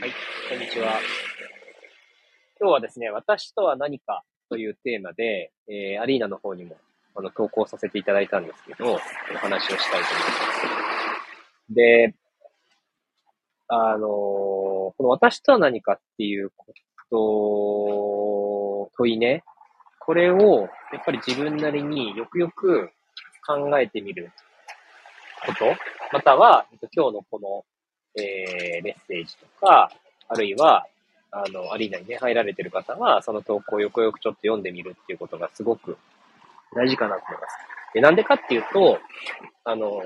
はい、こんにちは。今日はですね、私とは何かというテーマで、えー、アリーナの方にもあの投稿させていただいたんですけど、お話をしたいと思います。で、あのー、この私とは何かっていうこと問いね、これをやっぱり自分なりによくよく考えてみること、または、今日のこのえー、メッセージとか、あるいは、あの、アリーナにね、入られてる方は、その投稿をよくよくちょっと読んでみるっていうことがすごく大事かなと思います。で、なんでかっていうと、あのー、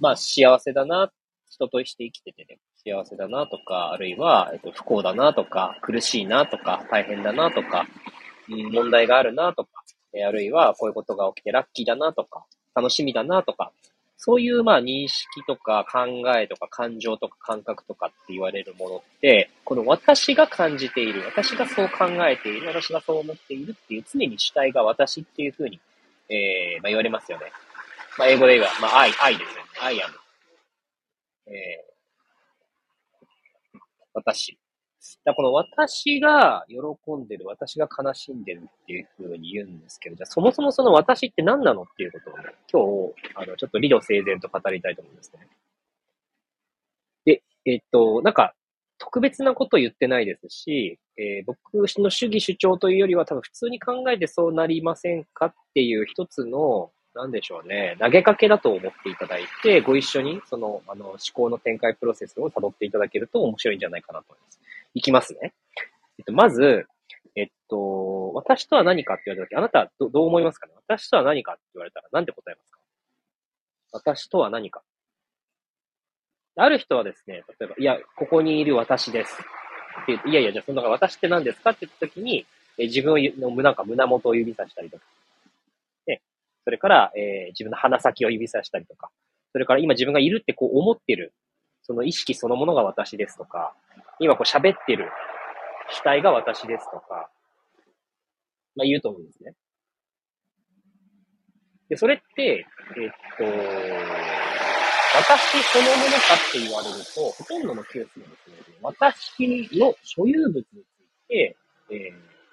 まあ、幸せだな、人として生きててね、幸せだなとか、あるいは、えっと、不幸だなとか、苦しいなとか、大変だなとか、問題があるなとか、あるいはこういうことが起きてラッキーだなとか、楽しみだなとか、そういうまあ認識とか考えとか感情とか感覚とかって言われるものって、この私が感じている、私がそう考えている、私がそう思っているっていう常に主体が私っていうふうに、えー、まあ、言われますよね。まあ、英語で言えば、まあ、愛、愛ですね。I am。えー、私。だこの私が喜んでる、私が悲しんでるっていうふうに言うんですけど、じゃあそもそもその私って何なのっていうことをね、今日、あの、ちょっと理路整然と語りたいと思うんですね。で、えっと、なんか、特別なこと言ってないですし、えー、僕の主義主張というよりは多分普通に考えてそうなりませんかっていう一つの、なんでしょうね、投げかけだと思っていただいて、ご一緒にその、あの、思考の展開プロセスを辿っていただけると面白いんじゃないかなと思います。いきますね。えっと、まず、えっと、私とは何かって言われたとき、あなたはどどう思いますかね？私とは何かって言われたら何て答えますか？私とは何か。ある人はですね、例えば、いや、ここにいる私です。って言って、いやいや、じゃあその私って何ですかって言ったときに、え自分のなんか胸元を指さしたりとか、ね、それから、えー、自分の鼻先を指さしたりとか、それから今自分がいるってこう思ってる、その意識そのものが私ですとか、今こう喋ってる主体が私ですとか、まあ言うと思うんですね。で、それって、えっと、私そのものかって言われると、ほとんどのケースでですね、私の所有物について、えー、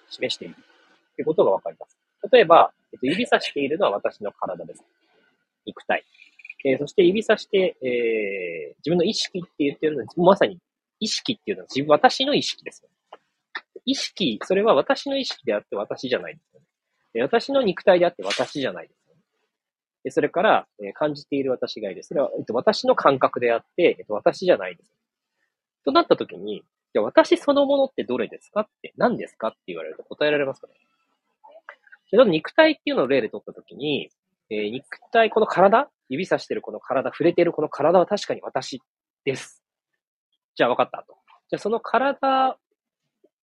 示しているってことがわかります。例えば、えっと、指さしているのは私の体です。肉体。えー、そして指さして、えー、自分の意識って言ってるのは、まさに意識っていうのは自分、私の意識です。意識、それは私の意識であって私じゃないです。私の肉体であって私じゃないです。それから、え、感じている私がいる。それは、えっと、私の感覚であって、えっと、私じゃないです。となったときに、じゃ私そのものってどれですかって、何ですかって言われると答えられますかね？肉体っていうのを例で取ったときに、えー、肉体、この体？指さしてるこの体、触れてるこの体は確かに私です。じゃあ分かったと。じゃあその体、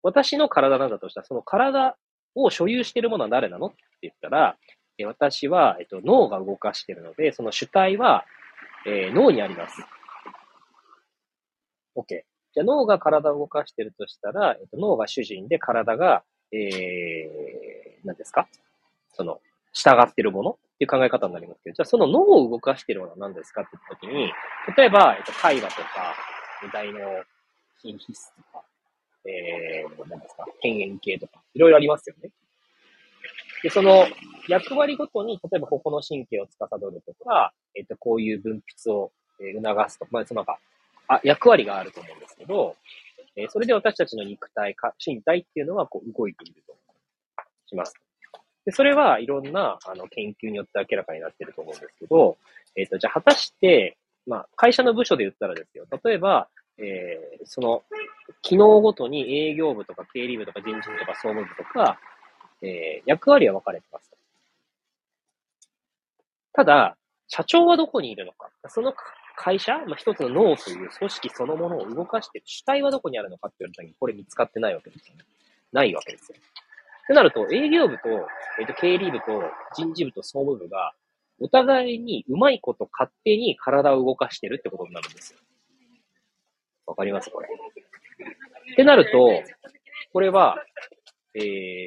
私の体なんだとしたら、その体を所有しているものは誰なの？って言ったら、え私は、えっと、脳が動かしているので、その主体は、えー、脳にあります。OK。じゃあ脳が体を動かしているとしたら、えっと、脳が主人で体が、えー、何ですか？その、従っているもの？っていう考え方になりますけど、じゃあその脳を動かしているものは何ですか？って言ったときに、例えば、えっと、会話とか、大脳筋皮質とか、えー、何ですか、辺縁系とか、いろいろありますよね。で、その役割ごとに、例えばここの神経を司るとか、えっ、と、こういう分泌を促すとか、まあ、そのなんか、あ、役割があると思うんですけど、えー、それで私たちの肉体か、身体っていうのはこう動いているとします。で、それはいろんな、あの、研究によって明らかになってると思うんですけど、えっ、ー、と、じゃあ果たして、まあ、会社の部署で言ったらですよ。例えば、えー、その、機能ごとに営業部とか経理部とか人事部とか総務部とか、えー、役割は分かれてます。ただ、社長はどこにいるのか。その会社、まあ、一つの脳という組織そのものを動かして主体はどこにあるのかって言われた時に、これ見つかってないわけですよね。ないわけですよ。ってなると、営業部と、えっ、ー、と、経理部と人事部と総務部が、お互いにうまいこと勝手に体を動かしてるってことになるんですよ。わかります？これ。ってなると、これは、えー、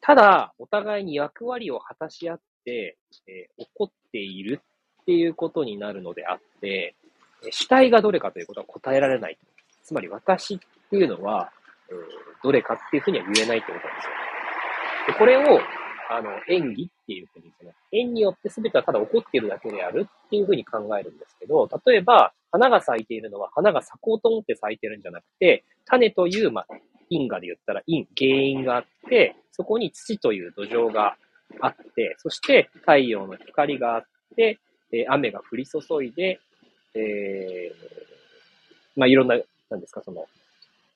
ただ、お互いに役割を果たし合って、えー、起こっているっていうことになるのであって、主体がどれかということは答えられない。つまり私っていうのは、えー、どれかっていうふうには言えないってことなんですよ。で、これを、あの、演技っていうふうに、その、縁によって全てはただ起こっているだけであるっていうふうに考えるんですけど、例えば、花が咲いているのは花が咲こうと思って咲いてるんじゃなくて、種という、まあ、因果で言ったら因、原因があって、そこに土という土壌があって、そして太陽の光があって、え雨が降り注いで、えー、まあ、いろんな、なんですか、その、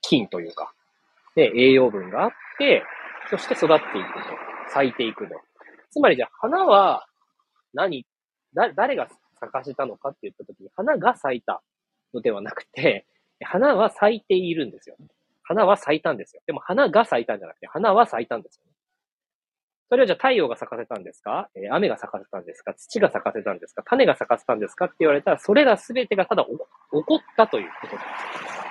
菌というか、で、栄養分があって、そして育っていくと。咲いていくと。つまりじゃあ、花は何、だ、誰が咲かせたのかって言ったときに、花が咲いたのではなくて、花は咲いているんですよ。花は咲いたんですよ。でも花が咲いたんじゃなくて、花は咲いたんですよ、ね。それはじゃあ太陽が咲かせたんですか、えー、雨が咲かせたんですか？土が咲かせたんですか？種が咲かせたんですかって言われたら、それら全てがただ起こったということなんですよ。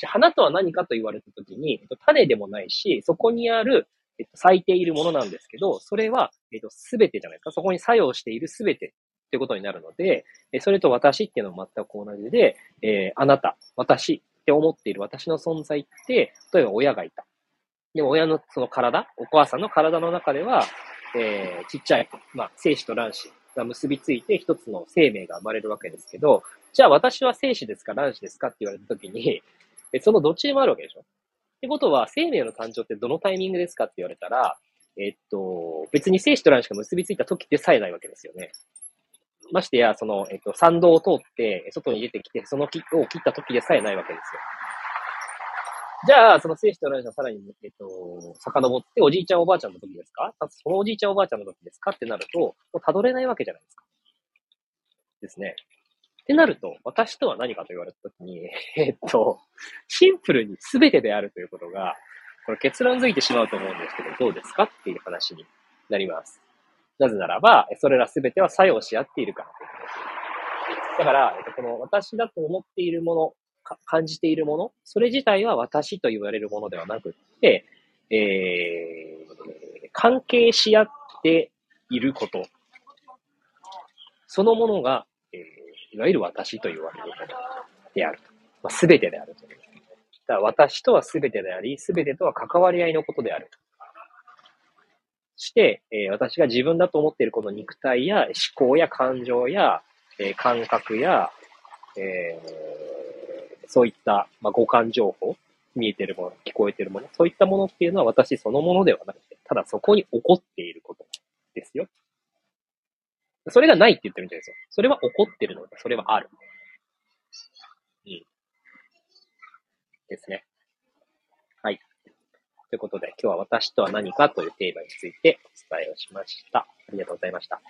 じゃあ花とは何かと言われたときに、種でもないし、そこにある、えっと、咲いているものなんですけど、それは、えっと、すべてじゃないですか。そこに作用しているすべてってことになるので、それと私っていうのも全く同じで、えー、あなた、私って思っている私の存在って、例えば親がいた。でも親のその体、お母さんの体の中では、えー、ちっちゃい、まあ、精子と卵子が結びついて一つの生命が生まれるわけですけど、じゃあ私は精子ですか卵子ですかって言われたときに、そのどっちでもあるわけでしょってことは、生命の誕生ってどのタイミングですかって言われたら、えっと、別に精子と卵子が結びついた時でさえないわけですよね。ましてや、その、えっと、参道を通って、外に出てきて、その木を切った時でさえないわけですよ。じゃあ、その精子と卵子をさらに、えっと、遡って、おじいちゃんおばあちゃんの時ですか？そのおじいちゃんおばあちゃんの時ですか？ってなると、もう辿れないわけじゃないですか。ですね。ってなると、私とは何かと言われた時に、えっと、シンプルに全てであるということが、これ結論づいてしまうと思うんですけど、どうですかっていう話になります。なぜならば、それらすべては作用し合っているからということですだから、えっとこの私だと思っているもの、感じているもの、それ自体は私と言われるものではなくって、えー、関係し合っていること、そのものが、いわゆる私と言われるものであると。まあ、全てであると。だから私とは全てであり、全てとは関わり合いのことである。して、えー、私が自分だと思っているこの肉体や思考や感情や、えー、感覚や、えー、そういった、まあ、五感情報、見えてるもの、聞こえてるもの、そういったものっていうのは私そのものではなくて、ただそこに起こっていることですよ。それがないって言ってるんじゃないですよ。それは怒ってるのか、それはある。うん。ですね。はいということで、今日は私とは何かというテーマについてお伝えをしました。ありがとうございました。